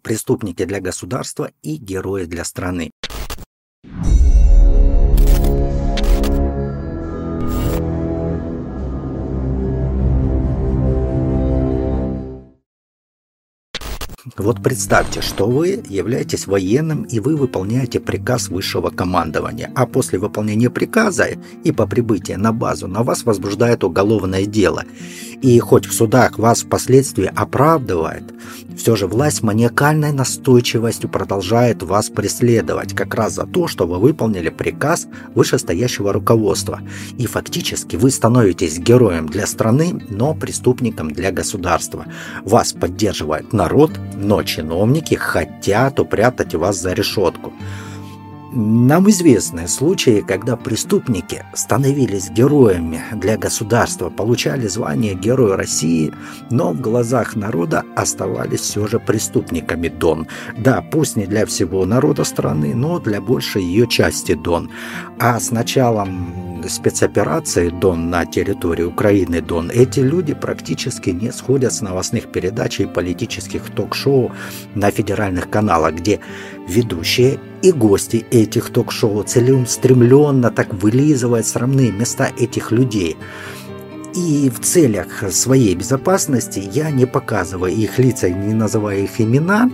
преступники для государства и герои для страны. Вот представьте, что вы являетесь военным и вы выполняете приказ высшего командования, а после выполнения приказа и по прибытии на базу на вас возбуждает уголовное дело. И хоть в судах вас впоследствии оправдывает, все же власть маниакальной настойчивостью продолжает вас преследовать как раз за то, что вы выполнили приказ вышестоящего руководства. И фактически вы становитесь героем для страны, но преступником для государства. Вас поддерживает народ, но чиновники хотят упрятать вас за решетку. Нам известны случаи, когда преступники становились героями для государства, получали звание Героя России, но в глазах народа оставались все же преступниками Дон. Да, пусть не для всего народа страны, но для большей ее части Дон. А с началом спецоперации Дон на территории Украины Дон, эти люди практически не сходят с новостных передач и политических ток-шоу на федеральных каналах, где ведущие и гости этих ток-шоу целеустремленно так вылизывают срамные места этих людей. И в целях своей безопасности я не показываю их лица и не называю их имена,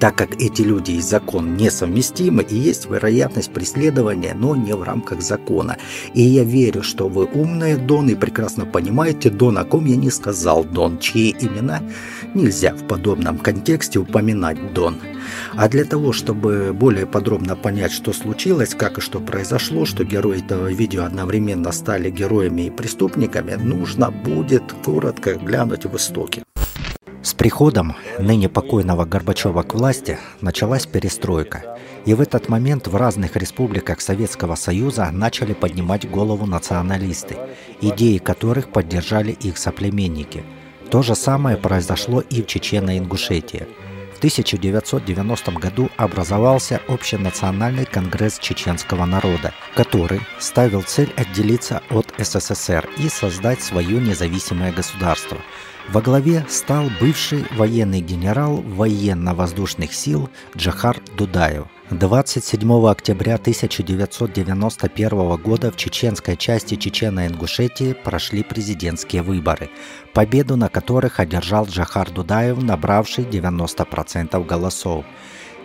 так как эти люди и закон несовместимы и есть вероятность преследования, но не в рамках закона. И я верю, что вы умные, Дон, и прекрасно понимаете, Дон, о ком я не сказал, Дон, чьи имена нельзя в подобном контексте упоминать, Дон. А для того, чтобы более подробно понять, что случилось, как и что произошло, что герои этого видео одновременно стали героями и преступниками, нужно будет коротко глянуть в истоки. С приходом ныне покойного Горбачева к власти началась перестройка. И в этот момент в разных республиках Советского Союза начали поднимать голову националисты, идеи которых поддержали их соплеменники. То же самое произошло и в Чечено-Ингушетии. В 1990 году образовался Общенациональный конгресс чеченского народа, который ставил цель отделиться от СССР и создать свое независимое государство – во главе стал бывший военный генерал военно-воздушных сил Джахар Дудаев. 27 октября 1991 года в чеченской части Чечено-Ингушетии прошли президентские выборы, победу на которых одержал Джахар Дудаев, набравший 90% голосов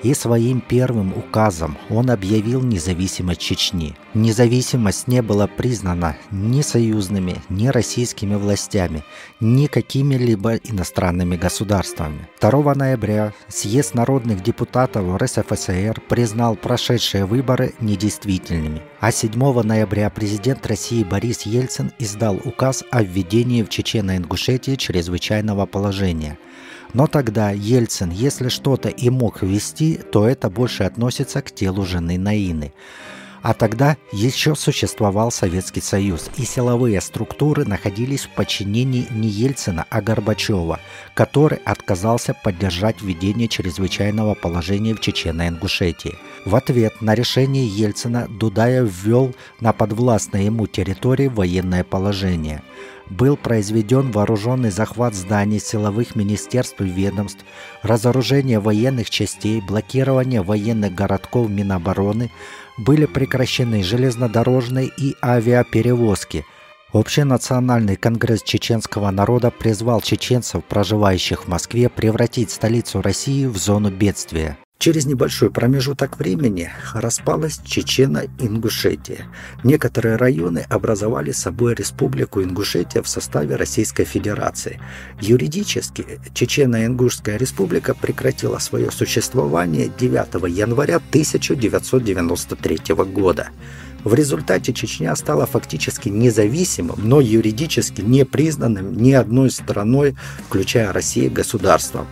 и своим первым указом он объявил независимость Чечни. Независимость не была признана ни союзными, ни российскими властями, ни какими-либо иностранными государствами. 2 ноября съезд народных депутатов РСФСР признал прошедшие выборы недействительными, а 7 ноября президент России Борис Ельцин издал указ о введении в Чечено-Ингушетии чрезвычайного положения – но тогда Ельцин, если что-то и мог вести, то это больше относится к телу жены Наины. А тогда еще существовал Советский Союз, и силовые структуры находились в подчинении не Ельцина, а Горбачева, который отказался поддержать введение чрезвычайного положения в Чечено-Ингушетии. В ответ на решение Ельцина Дудаев ввел на подвластной ему территории военное положение – был произведен вооруженный захват зданий силовых министерств и ведомств, разоружение военных частей, блокирование военных городков Минобороны, были прекращены железнодорожные и авиаперевозки. Общенациональный конгресс чеченского народа призвал чеченцев, проживающих в Москве, превратить столицу России в зону бедствия. Через небольшой промежуток времени распалась Чечено-Ингушетия. Некоторые районы образовали собой Республику Ингушетия в составе Российской Федерации. Юридически Чечено-Ингушская республика прекратила свое существование 9 января 1993 года. В результате Чечня стала фактически независимым, но юридически не признанным ни одной страной, включая Россию, государством.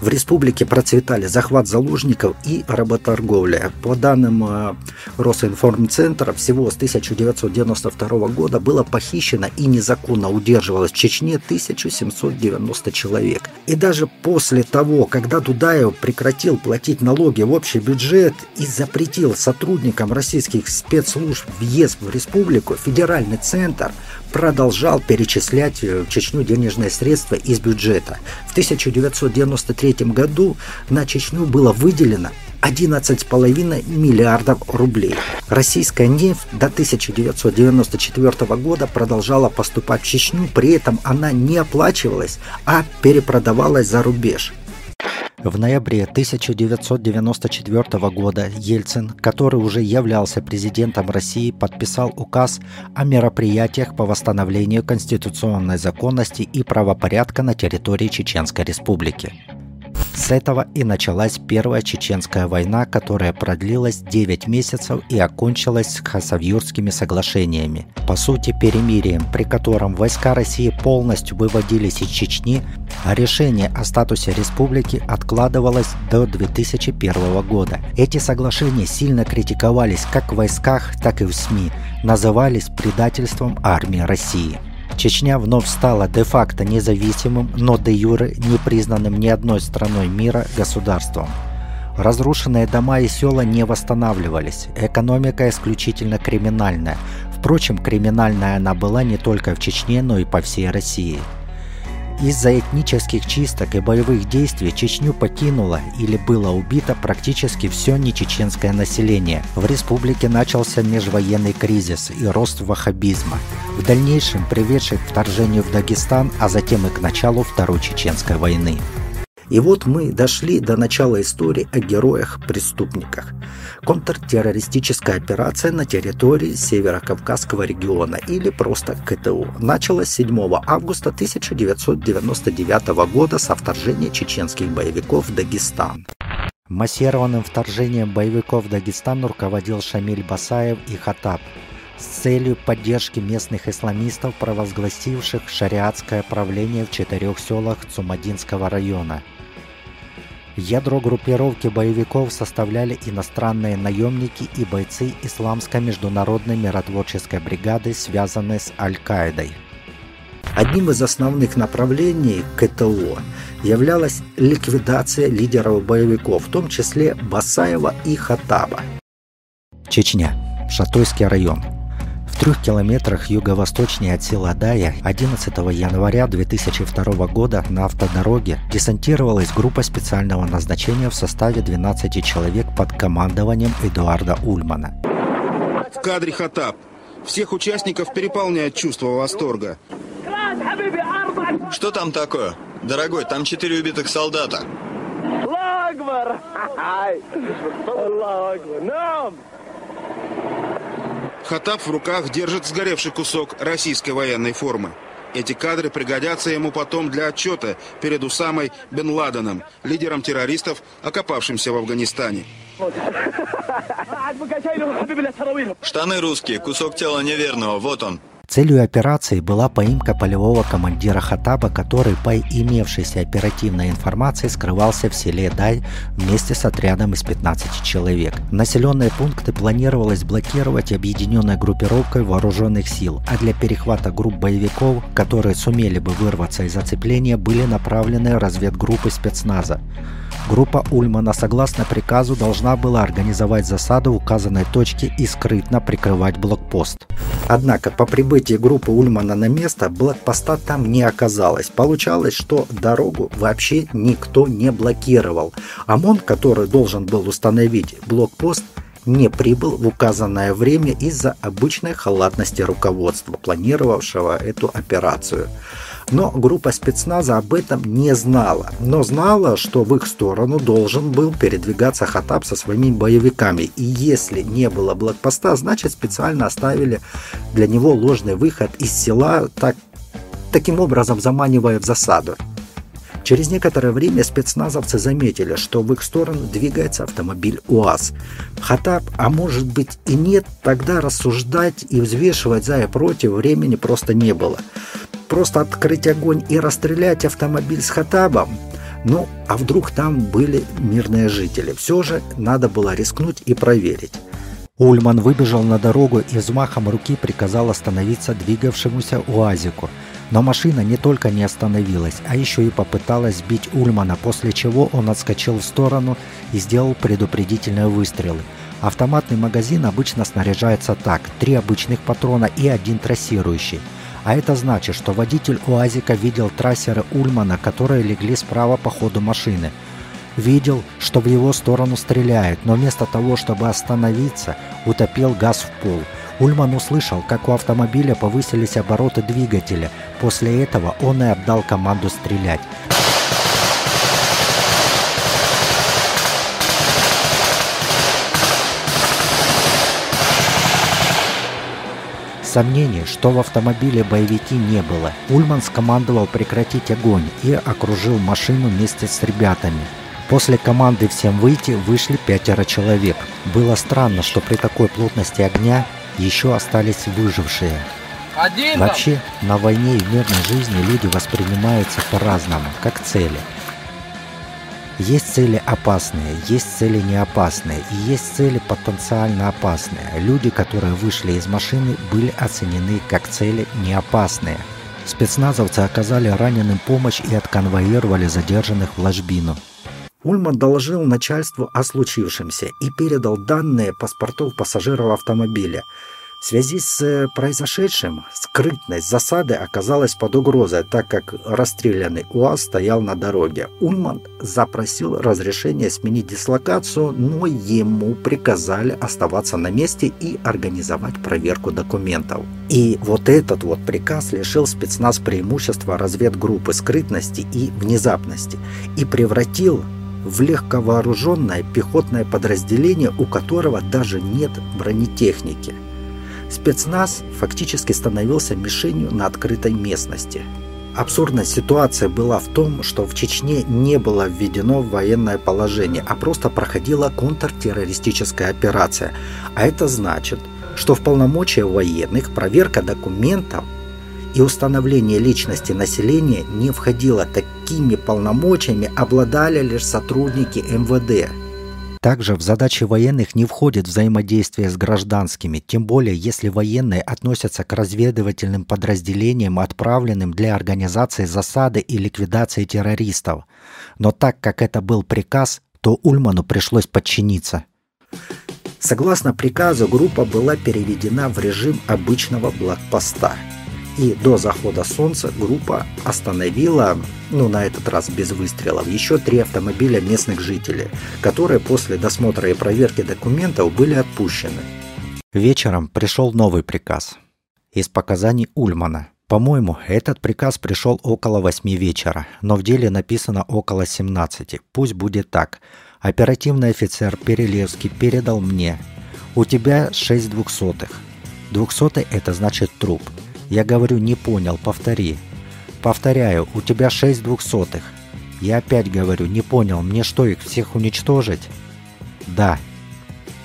В республике процветали захват заложников и работорговля. По данным э, Росинформцентра, всего с 1992 года было похищено и незаконно удерживалось в Чечне 1790 человек. И даже после того, когда Дудаев прекратил платить налоги в общий бюджет и запретил сотрудникам российских спецслужб въезд в республику, федеральный центр продолжал перечислять в Чечню денежные средства из бюджета. В 1993 1993 году на Чечню было выделено 11,5 миллиардов рублей. Российская нефть до 1994 года продолжала поступать в Чечню, при этом она не оплачивалась, а перепродавалась за рубеж. В ноябре 1994 года Ельцин, который уже являлся президентом России, подписал указ о мероприятиях по восстановлению конституционной законности и правопорядка на территории Чеченской Республики. С этого и началась Первая Чеченская война, которая продлилась 9 месяцев и окончилась Хасавюрскими соглашениями. По сути, перемирием, при котором войска России полностью выводились из Чечни, а решение о статусе республики откладывалось до 2001 года. Эти соглашения сильно критиковались как в войсках, так и в СМИ, назывались предательством армии России. Чечня вновь стала де-факто независимым, но де-юре не признанным ни одной страной мира государством. Разрушенные дома и села не восстанавливались, экономика исключительно криминальная. Впрочем, криминальная она была не только в Чечне, но и по всей России – из-за этнических чисток и боевых действий Чечню покинуло или было убито практически все нечеченское население. В республике начался межвоенный кризис и рост ваххабизма, в дальнейшем приведший к вторжению в Дагестан, а затем и к началу Второй Чеченской войны. И вот мы дошли до начала истории о героях-преступниках. Контртеррористическая операция на территории Северо-Кавказского региона или просто КТУ началась 7 августа 1999 года со вторжения чеченских боевиков в Дагестан. Массированным вторжением боевиков в Дагестан руководил Шамиль Басаев и Хатаб с целью поддержки местных исламистов, провозгласивших шариатское правление в четырех селах Цумадинского района – Ядро группировки боевиков составляли иностранные наемники и бойцы Исламской международной миротворческой бригады, связанные с Аль-Каидой. Одним из основных направлений КТО являлась ликвидация лидеров боевиков, в том числе Басаева и Хатаба. Чечня. Шатойский район. В трех километрах юго-восточнее от села Дая 11 января 2002 года на автодороге десантировалась группа специального назначения в составе 12 человек под командованием Эдуарда Ульмана. В кадре Хатаб. Всех участников переполняет чувство восторга. Что там такое? Дорогой, там четыре убитых солдата. Хатаб в руках держит сгоревший кусок российской военной формы. Эти кадры пригодятся ему потом для отчета перед Усамой Бен Ладеном, лидером террористов, окопавшимся в Афганистане. Штаны русские, кусок тела неверного, вот он. Целью операции была поимка полевого командира Хатаба, который по имевшейся оперативной информации скрывался в селе Дай вместе с отрядом из 15 человек. Населенные пункты планировалось блокировать объединенной группировкой вооруженных сил, а для перехвата групп боевиков, которые сумели бы вырваться из оцепления, были направлены разведгруппы спецназа. Группа Ульмана, согласно приказу, должна была организовать засаду в указанной точке и скрытно прикрывать блокпост. Однако по прибытии группы Ульмана на место блокпоста там не оказалось. Получалось, что дорогу вообще никто не блокировал. ОМОН, который должен был установить блокпост, не прибыл в указанное время из-за обычной халатности руководства, планировавшего эту операцию. Но группа спецназа об этом не знала, но знала, что в их сторону должен был передвигаться Хатаб со своими боевиками. И если не было блокпоста, значит специально оставили для него ложный выход из села, так, таким образом заманивая в засаду. Через некоторое время спецназовцы заметили, что в их сторону двигается автомобиль УАЗ. Хатаб, а может быть и нет, тогда рассуждать и взвешивать за и против времени просто не было просто открыть огонь и расстрелять автомобиль с Хатабом? Ну, а вдруг там были мирные жители? Все же надо было рискнуть и проверить. Ульман выбежал на дорогу и взмахом руки приказал остановиться двигавшемуся УАЗику. Но машина не только не остановилась, а еще и попыталась сбить Ульмана, после чего он отскочил в сторону и сделал предупредительные выстрелы. Автоматный магазин обычно снаряжается так – три обычных патрона и один трассирующий – А это значит, что водитель УАЗика видел трассеры Ульмана, которые легли справа по ходу машины. Видел, что в его сторону стреляют, но вместо того, чтобы остановиться, утопил газ в пол. Ульман услышал, как у автомобиля повысились обороты двигателя. После этого он и отдал команду стрелять. Сомнений, что в автомобиле боевики не было. Ульман скомандовал прекратить огонь и окружил машину вместе с ребятами. После команды «Всем выйти» вышли пятеро человек. Было странно, что при такой плотности огня еще остались выжившие. Один Вообще, на войне и в мирной жизни люди воспринимаются по-разному, как цели – есть цели опасные, есть цели неопасные и есть цели потенциально опасные. Люди, которые вышли из машины, были оценены как цели неопасные. Спецназовцы оказали раненым помощь и отконвоировали задержанных в ложбину. Ульман доложил начальству о случившемся и передал данные паспортов пассажиров автомобиля – в связи с э, произошедшим скрытность засады оказалась под угрозой, так как расстрелянный УАЗ стоял на дороге. Ульман запросил разрешение сменить дислокацию, но ему приказали оставаться на месте и организовать проверку документов. И вот этот вот приказ лишил спецназ преимущества разведгруппы скрытности и внезапности и превратил в легковооруженное пехотное подразделение, у которого даже нет бронетехники – спецназ фактически становился мишенью на открытой местности. Абсурдная ситуация была в том, что в Чечне не было введено военное положение, а просто проходила контртеррористическая операция. А это значит, что в полномочия военных проверка документов и установление личности населения не входило. Такими полномочиями обладали лишь сотрудники МВД – также в задачи военных не входит взаимодействие с гражданскими, тем более если военные относятся к разведывательным подразделениям, отправленным для организации засады и ликвидации террористов. Но так как это был приказ, то Ульману пришлось подчиниться. Согласно приказу, группа была переведена в режим обычного блокпоста – и до захода солнца группа остановила, ну на этот раз без выстрелов, еще три автомобиля местных жителей, которые после досмотра и проверки документов были отпущены. Вечером пришел новый приказ. Из показаний Ульмана. По-моему, этот приказ пришел около 8 вечера, но в деле написано около 17. Пусть будет так. Оперативный офицер Перелевский передал мне. У тебя 6 двухсотых. Двухсотый – это значит труп. Я говорю, не понял, повтори. Повторяю, у тебя шесть двухсотых. Я опять говорю, не понял, мне что, их всех уничтожить? Да.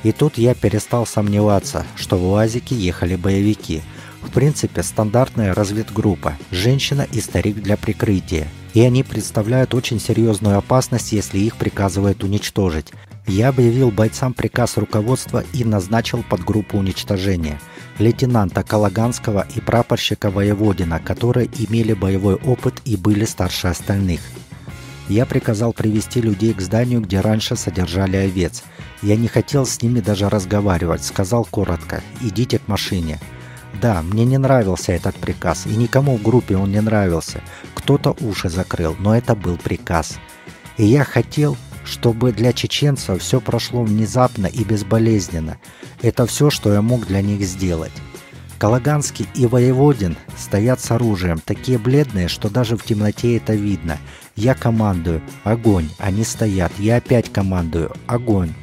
И тут я перестал сомневаться, что в УАЗике ехали боевики. В принципе, стандартная разведгруппа, женщина и старик для прикрытия. И они представляют очень серьезную опасность, если их приказывают уничтожить. Я объявил бойцам приказ руководства и назначил подгруппу уничтожения – лейтенанта Калаганского и прапорщика Воеводина, которые имели боевой опыт и были старше остальных. Я приказал привести людей к зданию, где раньше содержали овец. Я не хотел с ними даже разговаривать, сказал коротко «идите к машине». Да, мне не нравился этот приказ, и никому в группе он не нравился. Кто-то уши закрыл, но это был приказ. И я хотел, чтобы для чеченцев все прошло внезапно и безболезненно. Это все, что я мог для них сделать. Калаганский и Воеводин стоят с оружием, такие бледные, что даже в темноте это видно. Я командую. Огонь. Они стоят. Я опять командую. Огонь.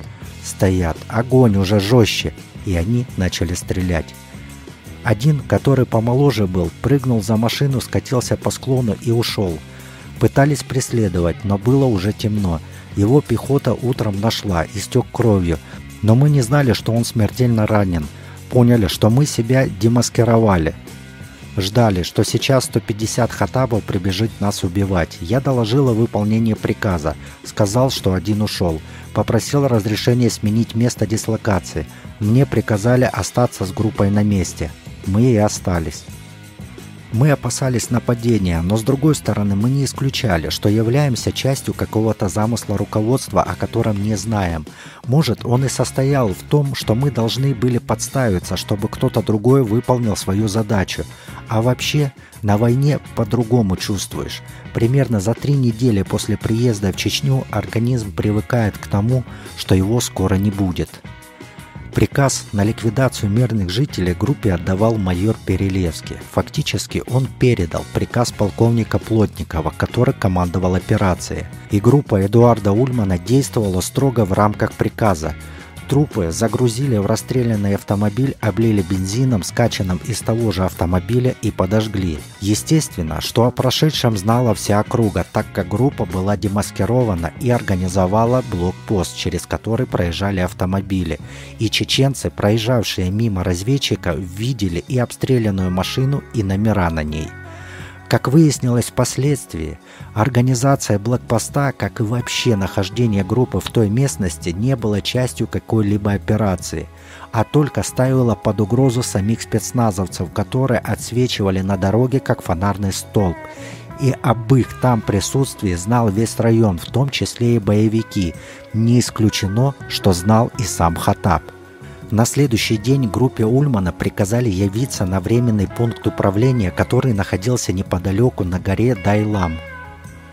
Стоят. Огонь уже жестче. И они начали стрелять. Один, который помоложе был, прыгнул за машину, скатился по склону и ушел. Пытались преследовать, но было уже темно. Его пехота утром нашла, истек кровью, но мы не знали, что он смертельно ранен. Поняли, что мы себя демаскировали. Ждали, что сейчас 150 хатабов прибежит нас убивать. Я доложил о выполнении приказа. Сказал, что один ушел. Попросил разрешения сменить место дислокации. Мне приказали остаться с группой на месте. Мы и остались. Мы опасались нападения, но с другой стороны мы не исключали, что являемся частью какого-то замысла руководства, о котором не знаем. Может, он и состоял в том, что мы должны были подставиться, чтобы кто-то другой выполнил свою задачу. А вообще, на войне по-другому чувствуешь. Примерно за три недели после приезда в Чечню организм привыкает к тому, что его скоро не будет. Приказ на ликвидацию мирных жителей группе отдавал майор Перелевский. Фактически он передал приказ полковника Плотникова, который командовал операцией. И группа Эдуарда Ульмана действовала строго в рамках приказа – Трупы загрузили в расстрелянный автомобиль, облили бензином, скачанным из того же автомобиля и подожгли. Естественно, что о прошедшем знала вся округа, так как группа была демаскирована и организовала блокпост, через который проезжали автомобили. И чеченцы, проезжавшие мимо разведчика, видели и обстрелянную машину, и номера на ней. Как выяснилось впоследствии, организация блокпоста, как и вообще нахождение группы в той местности, не было частью какой-либо операции, а только ставила под угрозу самих спецназовцев, которые отсвечивали на дороге как фонарный столб. И об их там присутствии знал весь район, в том числе и боевики. Не исключено, что знал и сам Хатаб. На следующий день группе Ульмана приказали явиться на временный пункт управления, который находился неподалеку на горе Дайлам.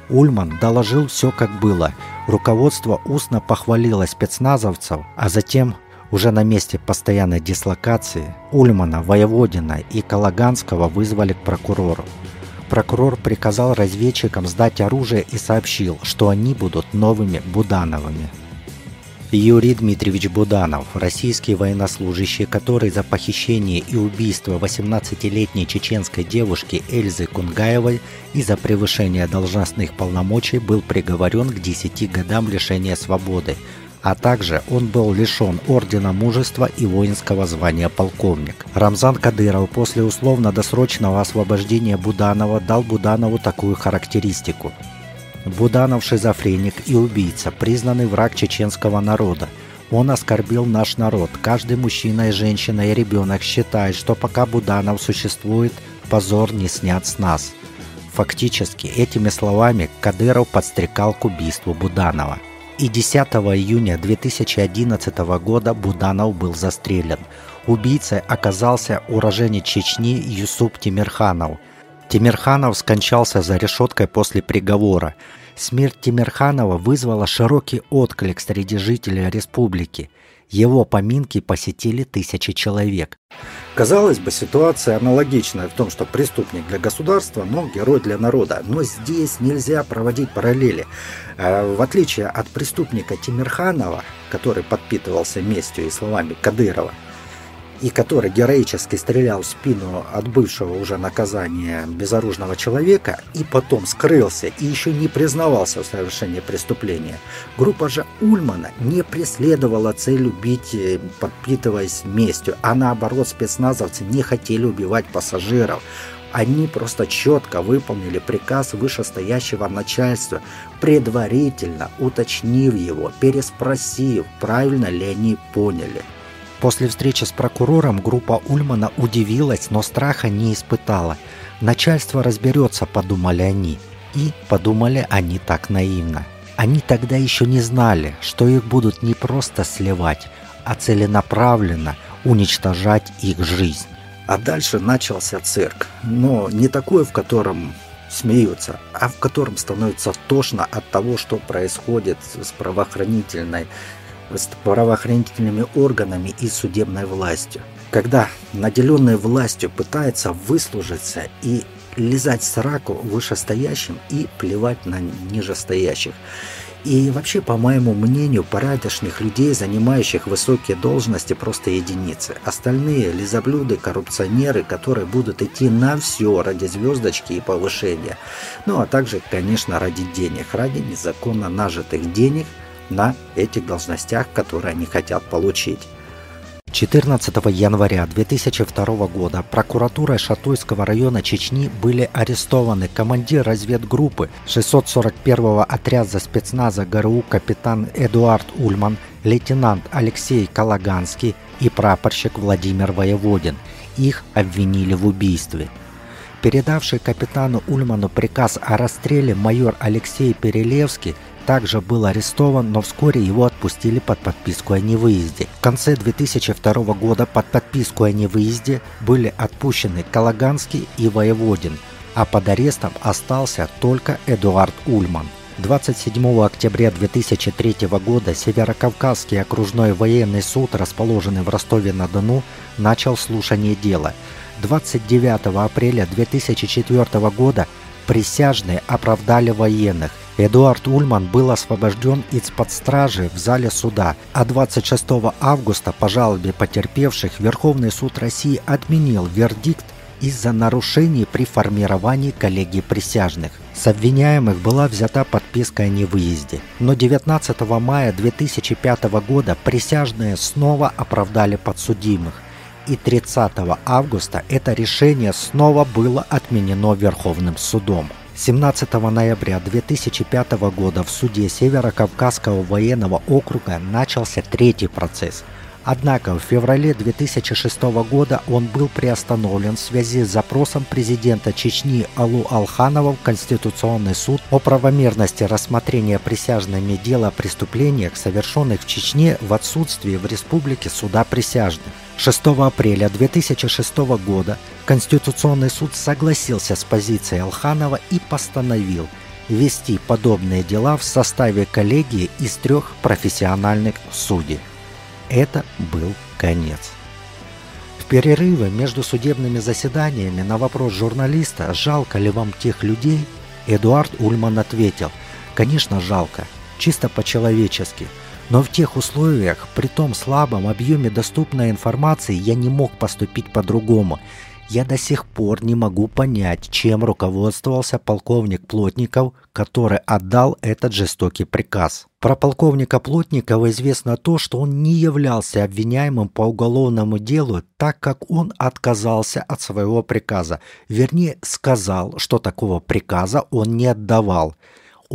Ульман доложил все как было. Руководство устно похвалило спецназовцев, а затем уже на месте постоянной дислокации Ульмана, Воеводина и Калаганского вызвали к прокурору. Прокурор приказал разведчикам сдать оружие и сообщил, что они будут новыми Будановыми. Юрий Дмитриевич Буданов, российский военнослужащий, который за похищение и убийство 18-летней чеченской девушки Эльзы Кунгаевой и за превышение должностных полномочий был приговорен к 10 годам лишения свободы, а также он был лишен Ордена Мужества и воинского звания полковник. Рамзан Кадыров после условно-досрочного освобождения Буданова дал Буданову такую характеристику – Буданов шизофреник и убийца, признанный враг чеченского народа. Он оскорбил наш народ. Каждый мужчина и женщина и ребенок считает, что пока Буданов существует, позор не снят с нас. Фактически, этими словами Кадыров подстрекал к убийству Буданова. И 10 июня 2011 года Буданов был застрелен. Убийцей оказался уроженец Чечни Юсуп Тимирханов – Тимирханов скончался за решеткой после приговора. Смерть Тимирханова вызвала широкий отклик среди жителей республики. Его поминки посетили тысячи человек. Казалось бы, ситуация аналогичная в том, что преступник для государства, но герой для народа. Но здесь нельзя проводить параллели. А, в отличие от преступника Тимирханова, который подпитывался местью и словами Кадырова, и который героически стрелял в спину от бывшего уже наказания безоружного человека и потом скрылся и еще не признавался в совершении преступления. Группа же Ульмана не преследовала цель убить, э, подпитываясь местью, а наоборот спецназовцы не хотели убивать пассажиров. Они просто четко выполнили приказ вышестоящего начальства, предварительно уточнив его, переспросив, правильно ли они поняли. После встречи с прокурором группа Ульмана удивилась, но страха не испытала. Начальство разберется, подумали они. И подумали они так наивно. Они тогда еще не знали, что их будут не просто сливать, а целенаправленно уничтожать их жизнь. А дальше начался цирк. Но не такой, в котором смеются, а в котором становится тошно от того, что происходит с правоохранительной с правоохранительными органами и судебной властью. Когда наделенный властью пытается выслужиться и лизать сраку вышестоящим и плевать на нижестоящих. И вообще, по моему мнению, порядочных людей, занимающих высокие должности, просто единицы. Остальные – лизоблюды, коррупционеры, которые будут идти на все ради звездочки и повышения. Ну, а также, конечно, ради денег, ради незаконно нажитых денег – на этих должностях, которые они хотят получить. 14 января 2002 года прокуратурой Шатуйского района Чечни были арестованы командир разведгруппы 641-го отряда спецназа ГРУ капитан Эдуард Ульман, лейтенант Алексей Калаганский и прапорщик Владимир Воеводин. Их обвинили в убийстве – Передавший капитану Ульману приказ о расстреле майор Алексей Перелевский также был арестован, но вскоре его отпустили под подписку о невыезде. В конце 2002 года под подписку о невыезде были отпущены Калаганский и Воеводин, а под арестом остался только Эдуард Ульман. 27 октября 2003 года Северокавказский окружной военный суд, расположенный в Ростове-на-Дону, начал слушание дела. 29 апреля 2004 года присяжные оправдали военных. Эдуард Ульман был освобожден из-под стражи в зале суда, а 26 августа по жалобе потерпевших Верховный суд России отменил вердикт из-за нарушений при формировании коллегии присяжных. С обвиняемых была взята подписка о невыезде. Но 19 мая 2005 года присяжные снова оправдали подсудимых. И 30 августа это решение снова было отменено Верховным судом. 17 ноября 2005 года в суде Северо-Кавказского военного округа начался третий процесс – Однако в феврале 2006 года он был приостановлен в связи с запросом президента Чечни Алу Алханова в Конституционный суд о правомерности рассмотрения присяжными дела о преступлениях, совершенных в Чечне в отсутствии в республике суда присяжных. 6 апреля 2006 года Конституционный суд согласился с позицией Алханова и постановил вести подобные дела в составе коллегии из трех профессиональных судей. Это был конец. В перерыве между судебными заседаниями на вопрос журналиста «Жалко ли вам тех людей?» Эдуард Ульман ответил «Конечно, жалко, чисто по-человечески, но в тех условиях, при том слабом объеме доступной информации, я не мог поступить по-другому. Я до сих пор не могу понять, чем руководствовался полковник Плотников, который отдал этот жестокий приказ. Про полковника Плотникова известно то, что он не являлся обвиняемым по уголовному делу, так как он отказался от своего приказа. Вернее, сказал, что такого приказа он не отдавал.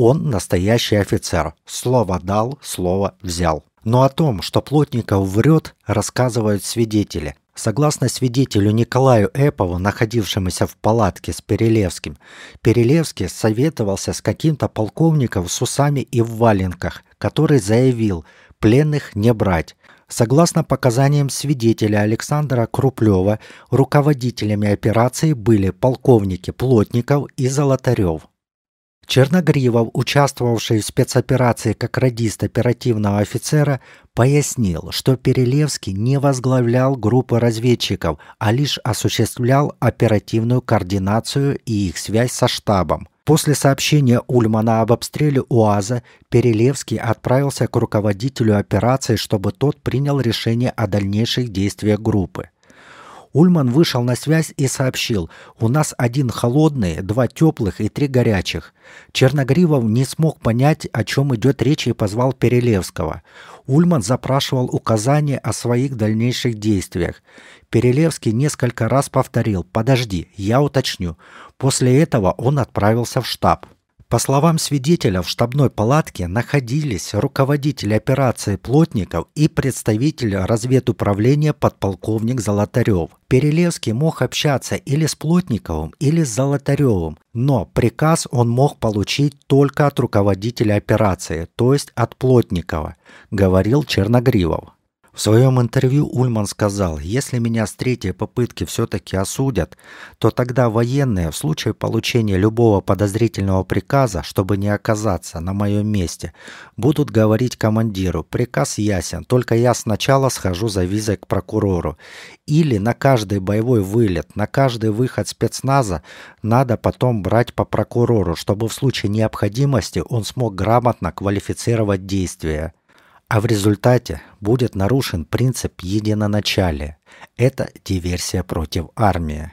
Он настоящий офицер. Слово дал, слово взял. Но о том, что Плотников врет, рассказывают свидетели. Согласно свидетелю Николаю Эпову, находившемуся в палатке с Перелевским, Перелевский советовался с каким-то полковником с усами и в валенках, который заявил «пленных не брать». Согласно показаниям свидетеля Александра Круплева, руководителями операции были полковники Плотников и Золотарев. Черногривов, участвовавший в спецоперации как радист оперативного офицера, пояснил, что Перелевский не возглавлял группы разведчиков, а лишь осуществлял оперативную координацию и их связь со штабом. После сообщения Ульмана об обстреле УАЗа Перелевский отправился к руководителю операции, чтобы тот принял решение о дальнейших действиях группы. Ульман вышел на связь и сообщил, у нас один холодный, два теплых и три горячих. Черногривов не смог понять, о чем идет речь и позвал Перелевского. Ульман запрашивал указания о своих дальнейших действиях. Перелевский несколько раз повторил «Подожди, я уточню». После этого он отправился в штаб. По словам свидетеля, в штабной палатке находились руководитель операции Плотников и представитель разведуправления подполковник Золотарев. Перелевский мог общаться или с Плотниковым, или с Золотаревым, но приказ он мог получить только от руководителя операции, то есть от Плотникова, говорил Черногривов. В своем интервью Ульман сказал, если меня с третьей попытки все-таки осудят, то тогда военные в случае получения любого подозрительного приказа, чтобы не оказаться на моем месте, будут говорить командиру, приказ ясен, только я сначала схожу за визой к прокурору. Или на каждый боевой вылет, на каждый выход спецназа надо потом брать по прокурору, чтобы в случае необходимости он смог грамотно квалифицировать действия. А в результате будет нарушен принцип единоначалия. Это диверсия против армии.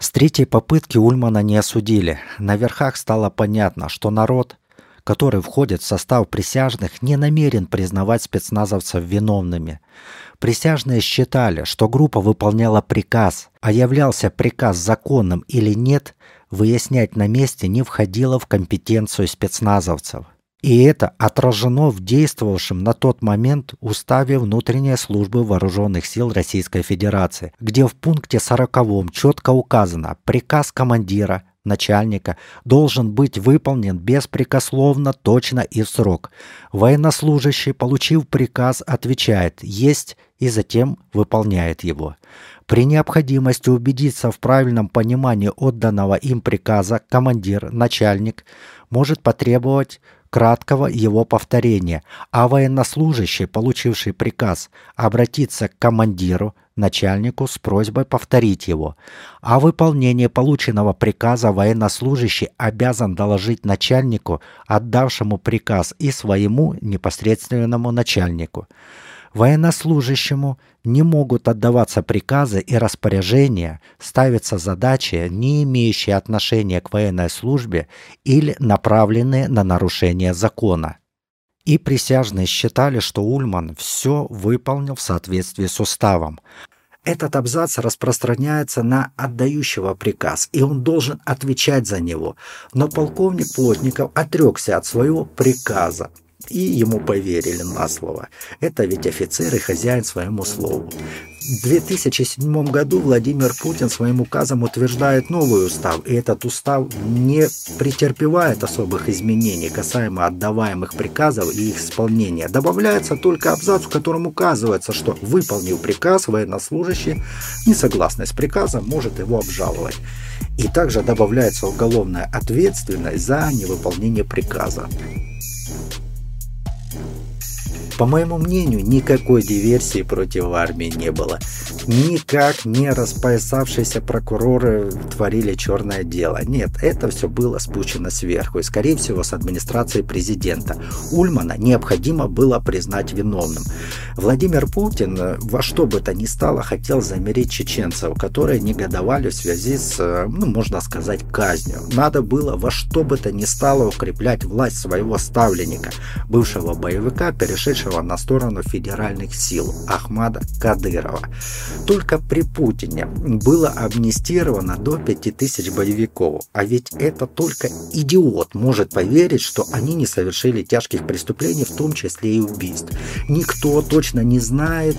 С третьей попытки Ульмана не осудили. На верхах стало понятно, что народ, который входит в состав присяжных, не намерен признавать спецназовцев виновными. Присяжные считали, что группа выполняла приказ, а являлся приказ законным или нет, выяснять на месте не входило в компетенцию спецназовцев. И это отражено в действовавшем на тот момент Уставе внутренней службы вооруженных сил Российской Федерации, где в пункте 40 четко указано приказ командира начальника должен быть выполнен беспрекословно, точно и в срок. Военнослужащий, получив приказ, отвечает «есть» и затем выполняет его. При необходимости убедиться в правильном понимании отданного им приказа командир, начальник может потребовать краткого его повторения, а военнослужащий, получивший приказ, обратиться к командиру, начальнику с просьбой повторить его. О выполнении полученного приказа военнослужащий обязан доложить начальнику, отдавшему приказ, и своему непосредственному начальнику. Военнослужащему не могут отдаваться приказы и распоряжения, ставятся задачи, не имеющие отношения к военной службе или направленные на нарушение закона. И присяжные считали, что Ульман все выполнил в соответствии с уставом. Этот абзац распространяется на отдающего приказ, и он должен отвечать за него. Но полковник Плотников отрекся от своего приказа, и ему поверили на слово. Это ведь офицер и хозяин своему слову. В 2007 году Владимир Путин своим указом утверждает новый устав, и этот устав не претерпевает особых изменений касаемо отдаваемых приказов и их исполнения. Добавляется только абзац, в котором указывается, что выполнив приказ, военнослужащий, не согласный с приказом, может его обжаловать. И также добавляется уголовная ответственность за невыполнение приказа. По моему мнению, никакой диверсии против армии не было. Никак не распоясавшиеся прокуроры творили черное дело. Нет, это все было спущено сверху и, скорее всего, с администрации президента. Ульмана необходимо было признать виновным. Владимир Путин э, во что бы то ни стало хотел замерить чеченцев, которые негодовали в связи с, э, ну, можно сказать, казнью. Надо было во что бы то ни стало укреплять власть своего ставленника, бывшего боевика, перешедшего перешедшего на сторону федеральных сил Ахмада Кадырова. Только при Путине было амнистировано до 5000 боевиков, а ведь это только идиот может поверить, что они не совершили тяжких преступлений, в том числе и убийств. Никто точно не знает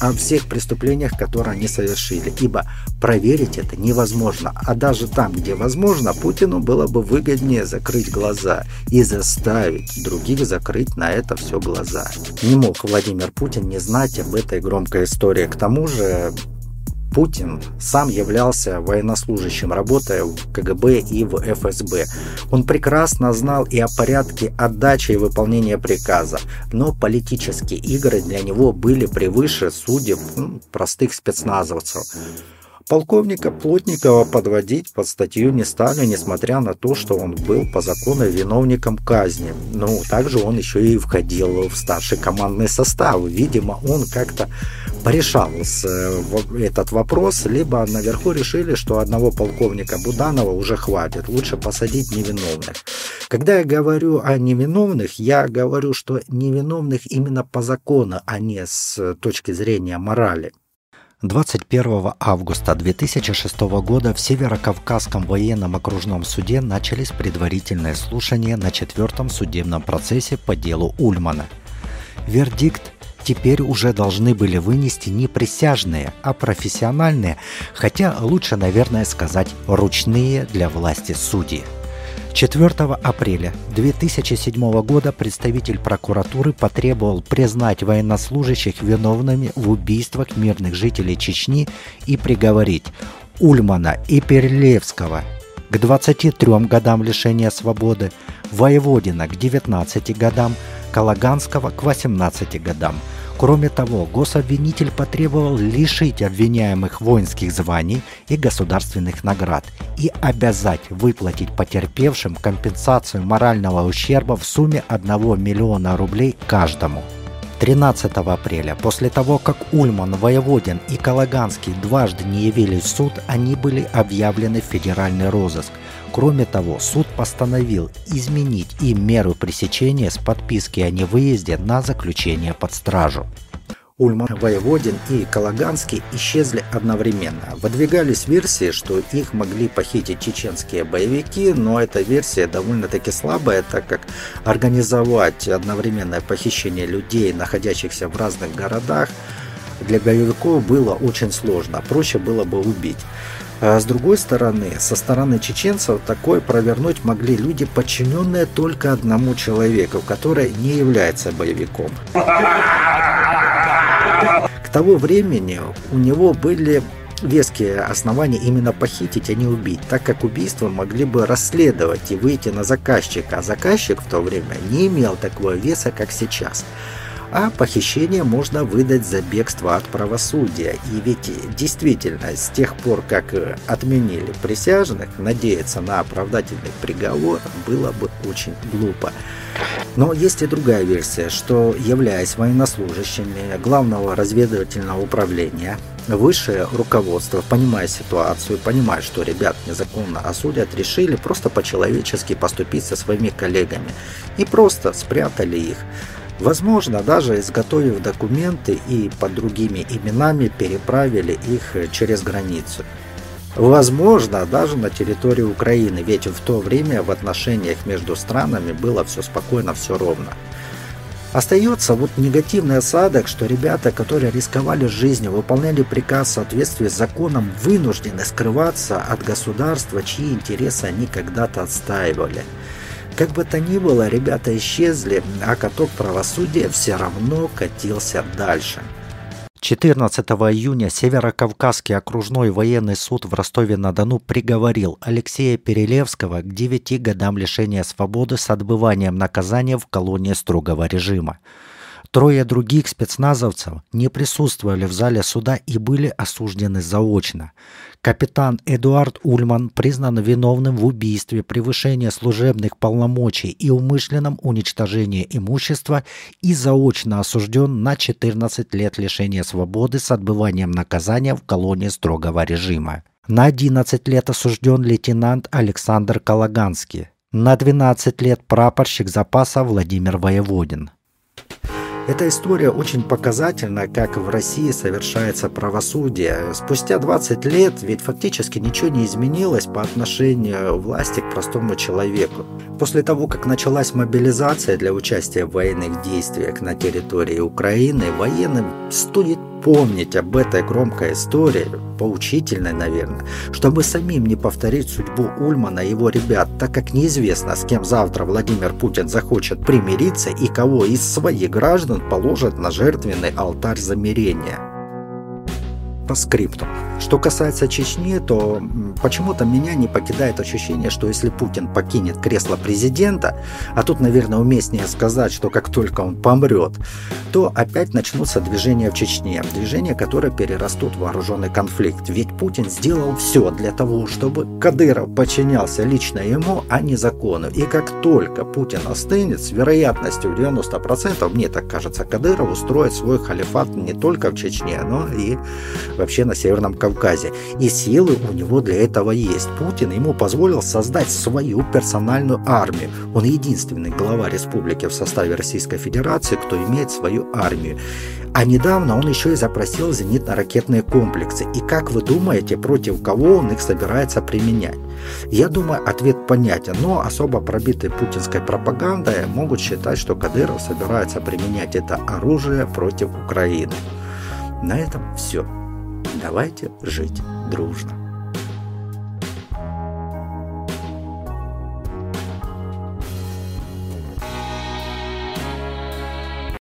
о всех преступлениях, которые они совершили, ибо проверить это невозможно. А даже там, где возможно, Путину было бы выгоднее закрыть глаза и заставить других закрыть на это все глаза. Не мог Владимир Путин не знать об этой громкой истории. К тому же Путин сам являлся военнослужащим, работая в КГБ и в ФСБ. Он прекрасно знал и о порядке отдачи и выполнения приказа, но политические игры для него были превыше судеб простых спецназовцев. Полковника Плотникова подводить под статью не стали, несмотря на то, что он был по закону виновником казни. Ну, также он еще и входил в старший командный состав. Видимо, он как-то порешал э, этот вопрос, либо наверху решили, что одного полковника Буданова уже хватит, лучше посадить невиновных. Когда я говорю о невиновных, я говорю, что невиновных именно по закону, а не с точки зрения морали. 21 августа 2006 года в Северокавказском военном окружном суде начались предварительные слушания на четвертом судебном процессе по делу Ульмана. Вердикт теперь уже должны были вынести не присяжные, а профессиональные, хотя лучше, наверное, сказать, ручные для власти судьи. 4 апреля 2007 года представитель прокуратуры потребовал признать военнослужащих виновными в убийствах мирных жителей Чечни и приговорить Ульмана и Перелевского к 23 годам лишения свободы, Воеводина к 19 годам, Калаганского к 18 годам – Кроме того, гособвинитель потребовал лишить обвиняемых воинских званий и государственных наград и обязать выплатить потерпевшим компенсацию морального ущерба в сумме 1 миллиона рублей каждому. 13 апреля, после того, как Ульман, Воеводин и Калаганский дважды не явились в суд, они были объявлены в федеральный розыск – Кроме того, суд постановил изменить им меру пресечения с подписки о невыезде на заключение под стражу. Ульман, Воеводин и Калаганский исчезли одновременно. Выдвигались версии, что их могли похитить чеченские боевики, но эта версия довольно-таки слабая, так как организовать одновременное похищение людей, находящихся в разных городах, для боевиков было очень сложно. Проще было бы убить. А с другой стороны, со стороны чеченцев такое провернуть могли люди, подчиненные только одному человеку, который не является боевиком. К тому времени у него были веские основания именно похитить, а не убить, так как убийство могли бы расследовать и выйти на заказчика, а заказчик в то время не имел такого веса, как сейчас а похищение можно выдать за бегство от правосудия. И ведь действительно, с тех пор, как э, отменили присяжных, надеяться на оправдательный приговор было бы очень глупо. Но есть и другая версия, что, являясь военнослужащими главного разведывательного управления, высшее руководство, понимая ситуацию, понимая, что ребят незаконно осудят, решили просто по-человечески поступить со своими коллегами и просто спрятали их. Возможно, даже изготовив документы и под другими именами переправили их через границу. Возможно, даже на территории Украины, ведь в то время в отношениях между странами было все спокойно, все ровно. Остается вот негативный осадок, что ребята, которые рисковали жизнью, выполняли приказ в соответствии с законом, вынуждены скрываться от государства, чьи интересы они когда-то отстаивали. Как бы то ни было, ребята исчезли, а каток правосудия все равно катился дальше. 14 июня Северокавказский окружной военный суд в Ростове-на-Дону приговорил Алексея Перелевского к 9 годам лишения свободы с отбыванием наказания в колонии строгого режима. Трое других спецназовцев не присутствовали в зале суда и были осуждены заочно. Капитан Эдуард Ульман признан виновным в убийстве, превышении служебных полномочий и умышленном уничтожении имущества и заочно осужден на 14 лет лишения свободы с отбыванием наказания в колонии строгого режима. На 11 лет осужден лейтенант Александр Калаганский. На 12 лет прапорщик запаса Владимир Воеводин. Эта история очень показательна, как в России совершается правосудие. Спустя 20 лет ведь фактически ничего не изменилось по отношению власти к простому человеку. После того, как началась мобилизация для участия в военных действиях на территории Украины, военным стоит помнить об этой громкой истории, поучительной, наверное, чтобы самим не повторить судьбу Ульмана и его ребят, так как неизвестно, с кем завтра Владимир Путин захочет примириться и кого из своих граждан положит на жертвенный алтарь замирения по скрипту. Что касается Чечни, то почему-то меня не покидает ощущение, что если Путин покинет кресло президента, а тут, наверное, уместнее сказать, что как только он помрет, то опять начнутся движения в Чечне. Движения, которые перерастут в вооруженный конфликт. Ведь Путин сделал все для того, чтобы Кадыров подчинялся лично ему, а не закону. И как только Путин остынет, с вероятностью 90%, мне так кажется, Кадыров устроит свой халифат не только в Чечне, но и вообще на Северном Кавказе. И силы у него для этого есть. Путин ему позволил создать свою персональную армию. Он единственный глава республики в составе Российской Федерации, кто имеет свою армию. А недавно он еще и запросил зенитно-ракетные комплексы. И как вы думаете, против кого он их собирается применять? Я думаю, ответ понятен, но особо пробитые путинской пропагандой могут считать, что Кадыров собирается применять это оружие против Украины. На этом все. Давайте жить дружно.